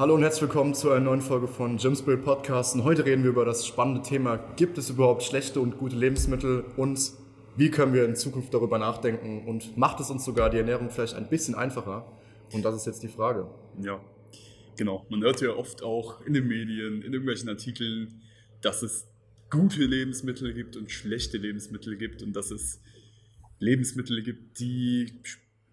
Hallo und herzlich willkommen zu einer neuen Folge von Gymspirit Podcast. Und heute reden wir über das spannende Thema, gibt es überhaupt schlechte und gute Lebensmittel und wie können wir in Zukunft darüber nachdenken und macht es uns sogar die Ernährung vielleicht ein bisschen einfacher? Und das ist jetzt die Frage. Ja, genau. Man hört ja oft auch in den Medien, in irgendwelchen Artikeln, dass es gute Lebensmittel gibt und schlechte Lebensmittel gibt und dass es Lebensmittel gibt, die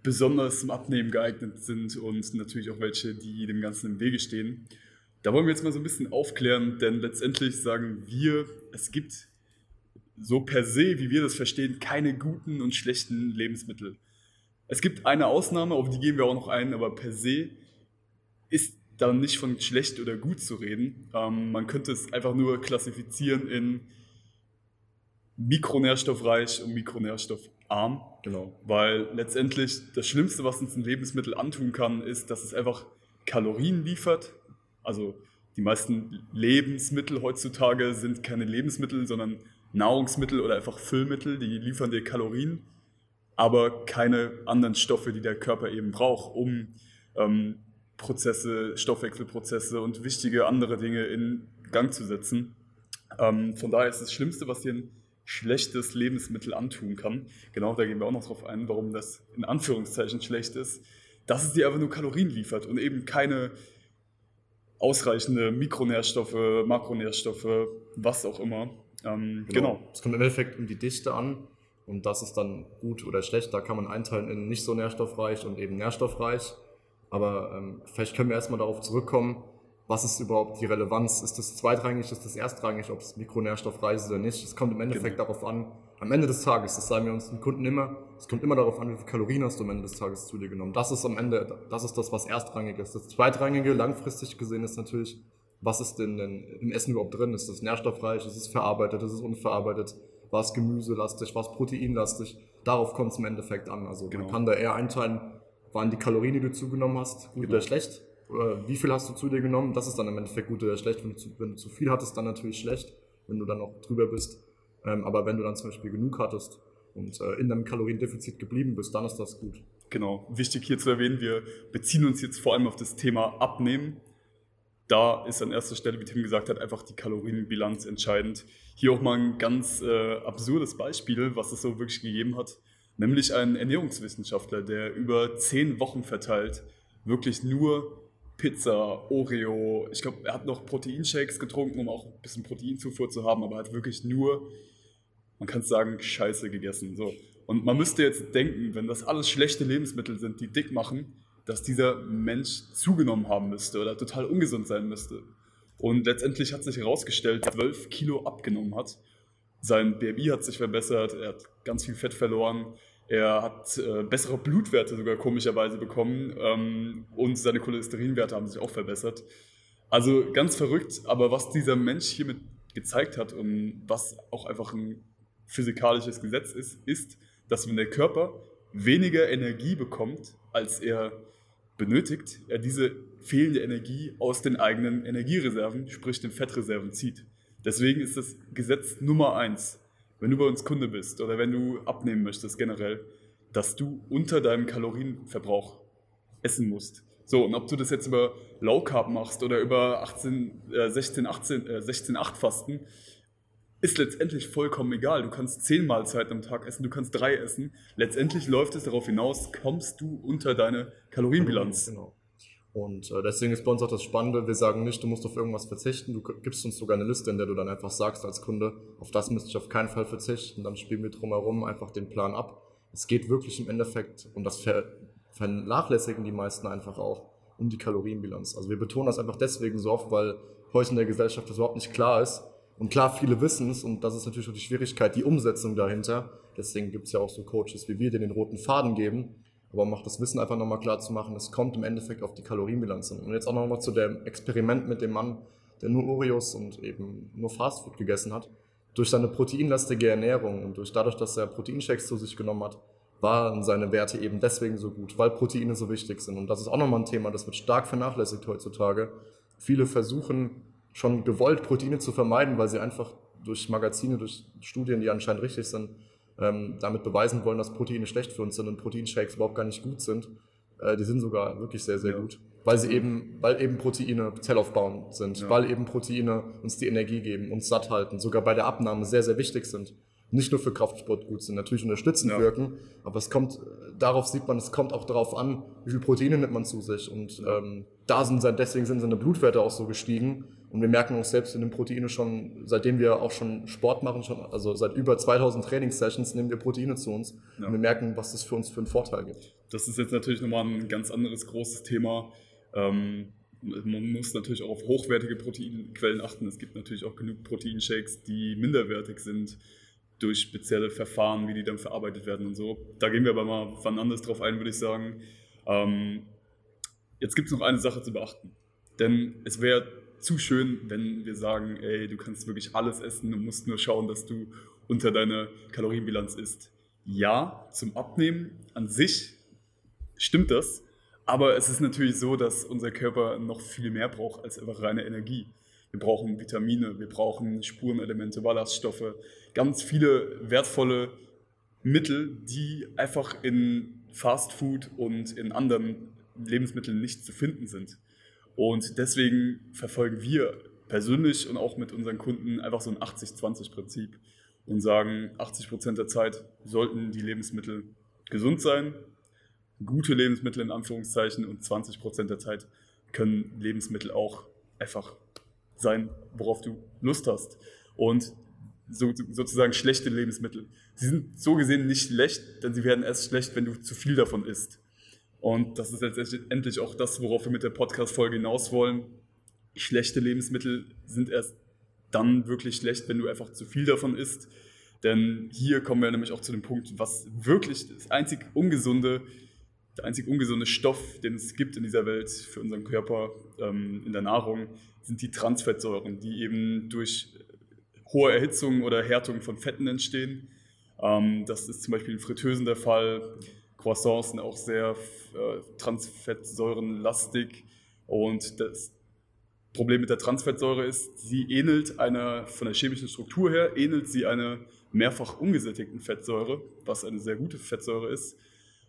besonders zum Abnehmen geeignet sind und natürlich auch welche, die dem Ganzen im Wege stehen. Da wollen wir jetzt mal so ein bisschen aufklären, denn letztendlich sagen wir, es gibt so per se, wie wir das verstehen, keine guten und schlechten Lebensmittel. Es gibt eine Ausnahme, auf die gehen wir auch noch ein, aber per se ist dann nicht von schlecht oder gut zu reden. Ähm, man könnte es einfach nur klassifizieren in mikronährstoffreich und mikronährstoffarm. Genau. Weil letztendlich das Schlimmste, was uns ein Lebensmittel antun kann, ist, dass es einfach Kalorien liefert. Also die meisten Lebensmittel heutzutage sind keine Lebensmittel, sondern Nahrungsmittel oder einfach Füllmittel, die liefern dir Kalorien, aber keine anderen Stoffe, die der Körper eben braucht, um ähm, Prozesse, Stoffwechselprozesse und wichtige andere Dinge in Gang zu setzen. Ähm, von daher ist das Schlimmste, was dir ein schlechtes Lebensmittel antun kann. Genau, da gehen wir auch noch drauf ein, warum das in Anführungszeichen schlecht ist, dass es dir einfach nur Kalorien liefert und eben keine ausreichende Mikronährstoffe, Makronährstoffe, was auch immer. Ähm, genau. genau. Es kommt im Endeffekt um die Dichte an und das ist dann gut oder schlecht. Da kann man einteilen in nicht so nährstoffreich und eben nährstoffreich. Aber ähm, vielleicht können wir erstmal darauf zurückkommen, was ist überhaupt die Relevanz? Ist das zweitrangig, ist das erstrangig, ob es mikronährstoffreich ist oder nicht? Es kommt im Endeffekt genau. darauf an, am Ende des Tages, das sagen wir uns den Kunden immer, es kommt immer darauf an, wie viele Kalorien hast du am Ende des Tages zu dir genommen. Das ist am Ende, das ist das, was erstrangig ist. Das zweitrangige, langfristig gesehen, ist natürlich, was ist denn, denn im Essen überhaupt drin? Ist das nährstoffreich? Ist es verarbeitet? Ist es unverarbeitet? War es gemüselastig? War es proteinlastig? Darauf kommt es im Endeffekt an. Also genau. man kann da eher einteilen, waren die Kalorien, die du zugenommen hast, gut oder schlecht? Oder wie viel hast du zu dir genommen? Das ist dann im Endeffekt gut oder schlecht. Wenn du zu, wenn du zu viel hattest, dann natürlich schlecht, wenn du dann noch drüber bist. Ähm, aber wenn du dann zum Beispiel genug hattest und äh, in deinem Kaloriendefizit geblieben bist, dann ist das gut. Genau. Wichtig hier zu erwähnen, wir beziehen uns jetzt vor allem auf das Thema Abnehmen. Da ist an erster Stelle, wie Tim gesagt hat, einfach die Kalorienbilanz entscheidend. Hier auch mal ein ganz äh, absurdes Beispiel, was es so wirklich gegeben hat nämlich ein Ernährungswissenschaftler, der über zehn Wochen verteilt wirklich nur Pizza, Oreo, ich glaube, er hat noch Proteinshakes getrunken, um auch ein bisschen Proteinzufuhr zu haben, aber er hat wirklich nur, man kann es sagen, Scheiße gegessen. So. Und man müsste jetzt denken, wenn das alles schlechte Lebensmittel sind, die dick machen, dass dieser Mensch zugenommen haben müsste oder total ungesund sein müsste. Und letztendlich hat sich herausgestellt, 12 Kilo abgenommen hat. Sein BMI hat sich verbessert, er hat ganz viel Fett verloren, er hat äh, bessere Blutwerte sogar komischerweise bekommen ähm, und seine Cholesterinwerte haben sich auch verbessert. Also ganz verrückt, aber was dieser Mensch hiermit gezeigt hat und was auch einfach ein physikalisches Gesetz ist, ist, dass wenn der Körper weniger Energie bekommt, als er benötigt, er diese fehlende Energie aus den eigenen Energiereserven, sprich den Fettreserven, zieht. Deswegen ist das Gesetz Nummer eins wenn du bei uns Kunde bist oder wenn du abnehmen möchtest generell, dass du unter deinem Kalorienverbrauch essen musst. So, und ob du das jetzt über Low Carb machst oder über 18, äh, 16, 18, äh, 16, 8 Fasten, ist letztendlich vollkommen egal. Du kannst zehn Mahlzeiten am Tag essen, du kannst drei essen. Letztendlich läuft es darauf hinaus, kommst du unter deine Kalorienbilanz. Genau. Und äh, deswegen ist bei uns auch das Spannende, wir sagen nicht, du musst auf irgendwas verzichten, du gibst uns sogar eine Liste, in der du dann einfach sagst als Kunde, auf das müsste ich auf keinen Fall verzichten, dann spielen wir drumherum einfach den Plan ab. Es geht wirklich im Endeffekt, und das ver vernachlässigen die meisten einfach auch, um die Kalorienbilanz. Also wir betonen das einfach deswegen so oft, weil heute in der Gesellschaft das überhaupt nicht klar ist. Und klar, viele wissen es und das ist natürlich auch die Schwierigkeit, die Umsetzung dahinter. Deswegen gibt es ja auch so Coaches wie wir, die den roten Faden geben aber um auch das Wissen einfach nochmal klar zu machen, es kommt im Endeffekt auf die Kalorienbilanz an. Und jetzt auch nochmal zu dem Experiment mit dem Mann, der nur Oreos und eben nur Fastfood gegessen hat. Durch seine proteinlastige Ernährung und durch dadurch, dass er Proteinshakes zu sich genommen hat, waren seine Werte eben deswegen so gut, weil Proteine so wichtig sind. Und das ist auch nochmal ein Thema, das wird stark vernachlässigt heutzutage. Viele versuchen schon gewollt Proteine zu vermeiden, weil sie einfach durch Magazine, durch Studien, die anscheinend richtig sind, ähm, damit beweisen wollen, dass Proteine schlecht für uns sind und Proteinshakes überhaupt gar nicht gut sind. Äh, die sind sogar wirklich sehr, sehr ja. gut. weil sie eben, weil eben Proteine zellaufbauend sind, Ja. weil eben Proteine uns die Energie geben, uns satt halten, sogar bei der Abnahme sehr, sehr wichtig sind. Nicht nur für Kraftsport gut sind, natürlich unterstützend Ja. wirken, aber es kommt, darauf sieht man, es kommt auch darauf an, wie viel Proteine nimmt man zu sich. Und ähm, da sind deswegen sind seine Blutwerte auch so gestiegen. Und wir merken auch selbst in den Proteine schon, seitdem wir auch schon Sport machen, schon, also seit über 2000 Trainingssessions nehmen wir Proteine zu uns. Ja. Und wir merken, was das für uns für einen Vorteil gibt. Das ist jetzt natürlich nochmal ein ganz anderes großes Thema. Ähm, man muss natürlich auch auf hochwertige Proteinquellen achten. Es gibt natürlich auch genug Proteinshakes, die minderwertig sind durch spezielle Verfahren, wie die dann verarbeitet werden und so. Da gehen wir aber mal wann anders drauf ein, würde ich sagen. Ähm, jetzt gibt es noch eine Sache zu beachten. Denn es wäre zu schön, wenn wir sagen, ey, du kannst wirklich alles essen, du musst nur schauen, dass du unter deiner Kalorienbilanz isst. Ja, zum Abnehmen an sich stimmt das, aber es ist natürlich so, dass unser Körper noch viel mehr braucht als einfach reine Energie. Wir brauchen Vitamine, wir brauchen Spurenelemente, Ballaststoffe, ganz viele wertvolle Mittel, die einfach in Fast Food und in anderen Lebensmitteln nicht zu finden sind. Und deswegen verfolgen wir persönlich und auch mit unseren Kunden einfach so ein 80-20-Prinzip und sagen, 80% der Zeit sollten die Lebensmittel gesund sein, gute Lebensmittel in Anführungszeichen und 20% der Zeit können Lebensmittel auch einfach sein, worauf du Lust hast. Und so, sozusagen schlechte Lebensmittel. Sie sind so gesehen nicht schlecht, denn sie werden erst schlecht, wenn du zu viel davon isst. Und das ist letztendlich auch das, worauf wir mit der Podcast-Folge hinaus wollen. Schlechte Lebensmittel sind erst dann wirklich schlecht, wenn du einfach zu viel davon isst. Denn hier kommen wir nämlich auch zu dem Punkt, was wirklich das einzig ungesunde, der einzig ungesunde Stoff, den es gibt in dieser Welt für unseren Körper ähm, in der Nahrung, sind die Transfettsäuren, die eben durch hohe Erhitzung oder Härtung von Fetten entstehen. Ähm, das ist zum Beispiel in Fritteusen der Fall. Croissants sind auch sehr äh, transfettsäurenlastig. Und das Problem mit der Transfettsäure ist, sie ähnelt einer, von der chemischen Struktur her, ähnelt sie einer mehrfach ungesättigten Fettsäure, was eine sehr gute Fettsäure ist.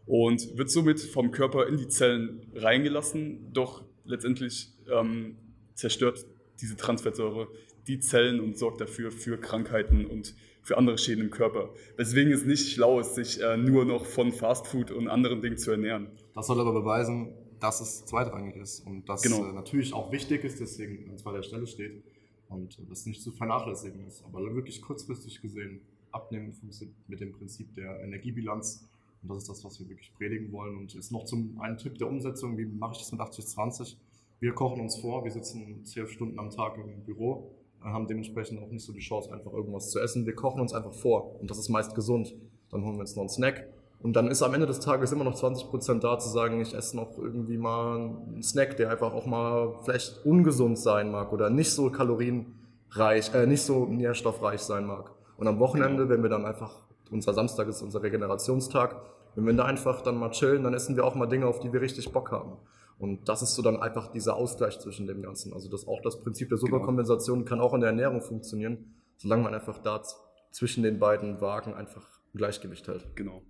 Und wird somit vom Körper in die Zellen reingelassen, doch letztendlich ähm, zerstört diese Transfettsäure die Zellen und sorgt dafür für Krankheiten und für andere Schäden im Körper. Weswegen es nicht schlau ist, sich äh, nur noch von Fastfood und anderen Dingen zu ernähren. Das soll aber beweisen, dass es zweitrangig ist und dass Genau. äh, natürlich auch wichtig ist, deswegen an zweiter Stelle steht und äh, das nicht zu vernachlässigen ist. Aber wirklich kurzfristig gesehen abnehmen funktioniert mit dem Prinzip der Energiebilanz und das ist das, was wir wirklich predigen wollen. Und jetzt noch zum einen Tipp der Umsetzung, wie mache ich das mit 80-20? Wir kochen uns vor, wir sitzen zwölf Stunden am Tag im Büro, haben dementsprechend auch nicht so die Chance, einfach irgendwas zu essen. Wir kochen uns einfach vor und das ist meist gesund. Dann holen wir uns noch einen Snack, und dann ist am Ende des Tages immer noch 20% da zu sagen, ich esse noch irgendwie mal einen Snack, der einfach auch mal vielleicht ungesund sein mag oder nicht so kalorienreich, äh, nicht so nährstoffreich sein mag. Und am Wochenende, wenn wir dann einfach, unser Samstag ist unser Regenerationstag, wenn wir da einfach dann mal chillen, dann essen wir auch mal Dinge, auf die wir richtig Bock haben. Und das ist so dann einfach dieser Ausgleich zwischen dem Ganzen. Also das auch das Prinzip der Superkompensation kann auch in der Ernährung funktionieren, solange man einfach da zwischen den beiden Wagen einfach ein Gleichgewicht hält. Genau.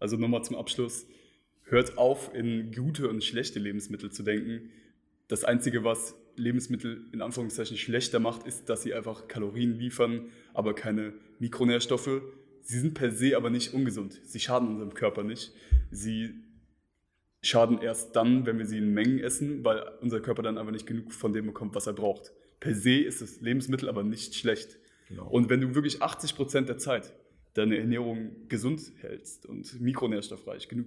Also nochmal zum Abschluss. Hört auf, in gute und schlechte Lebensmittel zu denken. Das Einzige, was Lebensmittel in Anführungszeichen schlechter macht, ist, dass sie einfach Kalorien liefern, aber keine Mikronährstoffe. Sie sind per se aber nicht ungesund. Sie schaden unserem Körper nicht. Sie schaden erst dann, wenn wir sie in Mengen essen, weil unser Körper dann einfach nicht genug von dem bekommt, was er braucht. Per se ist das Lebensmittel aber nicht schlecht. Genau. Und wenn du wirklich 80 Prozent der Zeit deine Ernährung gesund hältst und mikronährstoffreich, genug,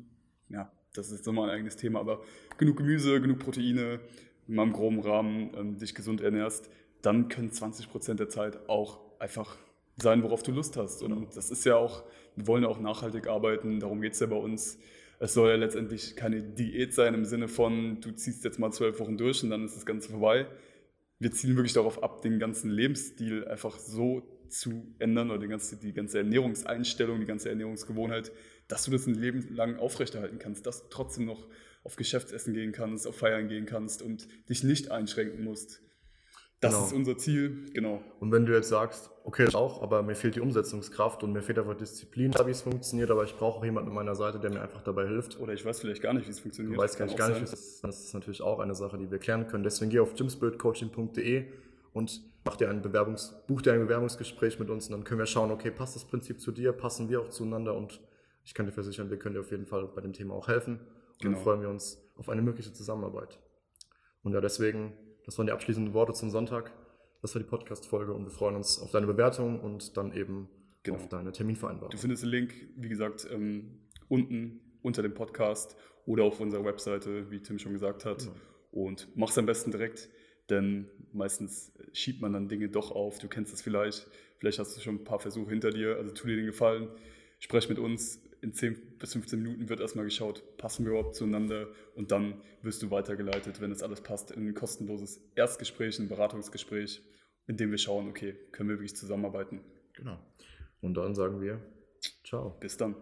ja, das ist nochmal ein eigenes Thema, aber genug Gemüse, genug Proteine, in meinem groben Rahmen ähm, dich gesund ernährst, dann können 20 Prozent der Zeit auch einfach sein, worauf du Lust hast. Und das ist ja auch, wir wollen ja auch nachhaltig arbeiten, darum geht es ja bei uns. Es soll ja letztendlich keine Diät sein im Sinne von, du ziehst jetzt mal zwölf Wochen durch und dann ist das Ganze vorbei. Wir zielen wirklich darauf ab, den ganzen Lebensstil einfach so zu ändern oder die ganze, die ganze Ernährungseinstellung, die ganze Ernährungsgewohnheit, dass du das ein Leben lang aufrechterhalten kannst, dass du trotzdem noch auf Geschäftsessen gehen kannst, auf Feiern gehen kannst und dich nicht einschränken musst. Das Genau. ist unser Ziel, genau. Und wenn du jetzt sagst, okay, ich auch, aber mir fehlt die Umsetzungskraft und mir fehlt einfach Disziplin, wie es funktioniert, aber ich brauche auch jemanden an meiner Seite, der mir einfach dabei hilft. Oder ich weiß vielleicht gar nicht, wie es funktioniert. Du weißt gar nicht, gar nicht, wie es ist. Das ist natürlich auch eine Sache, die wir klären können. Deswegen geh auf gymspiritcoaching.de und mach dir ein Bewerbungs, buch dir ein Bewerbungsgespräch mit uns und dann können wir schauen, okay, passt das Prinzip zu dir, passen wir auch zueinander und ich kann dir versichern, wir können dir auf jeden Fall bei dem Thema auch helfen. Und Genau. dann freuen wir uns auf eine mögliche Zusammenarbeit. Und ja, deswegen, das waren die abschließenden Worte zum Sonntag. Das war die Podcast-Folge und wir freuen uns auf deine Bewertung und dann eben Genau. auf deine Terminvereinbarung. Du findest den Link, wie gesagt, ähm, unten unter dem Podcast oder auf unserer Webseite, wie Tim schon gesagt hat. Genau. Und mach's am besten direkt, denn meistens schiebt man dann Dinge doch auf. Du kennst es vielleicht. Vielleicht hast du schon ein paar Versuche hinter dir. Also tu dir den Gefallen. Sprech mit uns. In 10 bis 15 Minuten wird erstmal geschaut, passen wir überhaupt zueinander und dann wirst du weitergeleitet, wenn es alles passt, in ein kostenloses Erstgespräch, ein Beratungsgespräch, in dem wir schauen, okay, können wir wirklich zusammenarbeiten. Genau. Und dann sagen wir, ciao. Bis dann.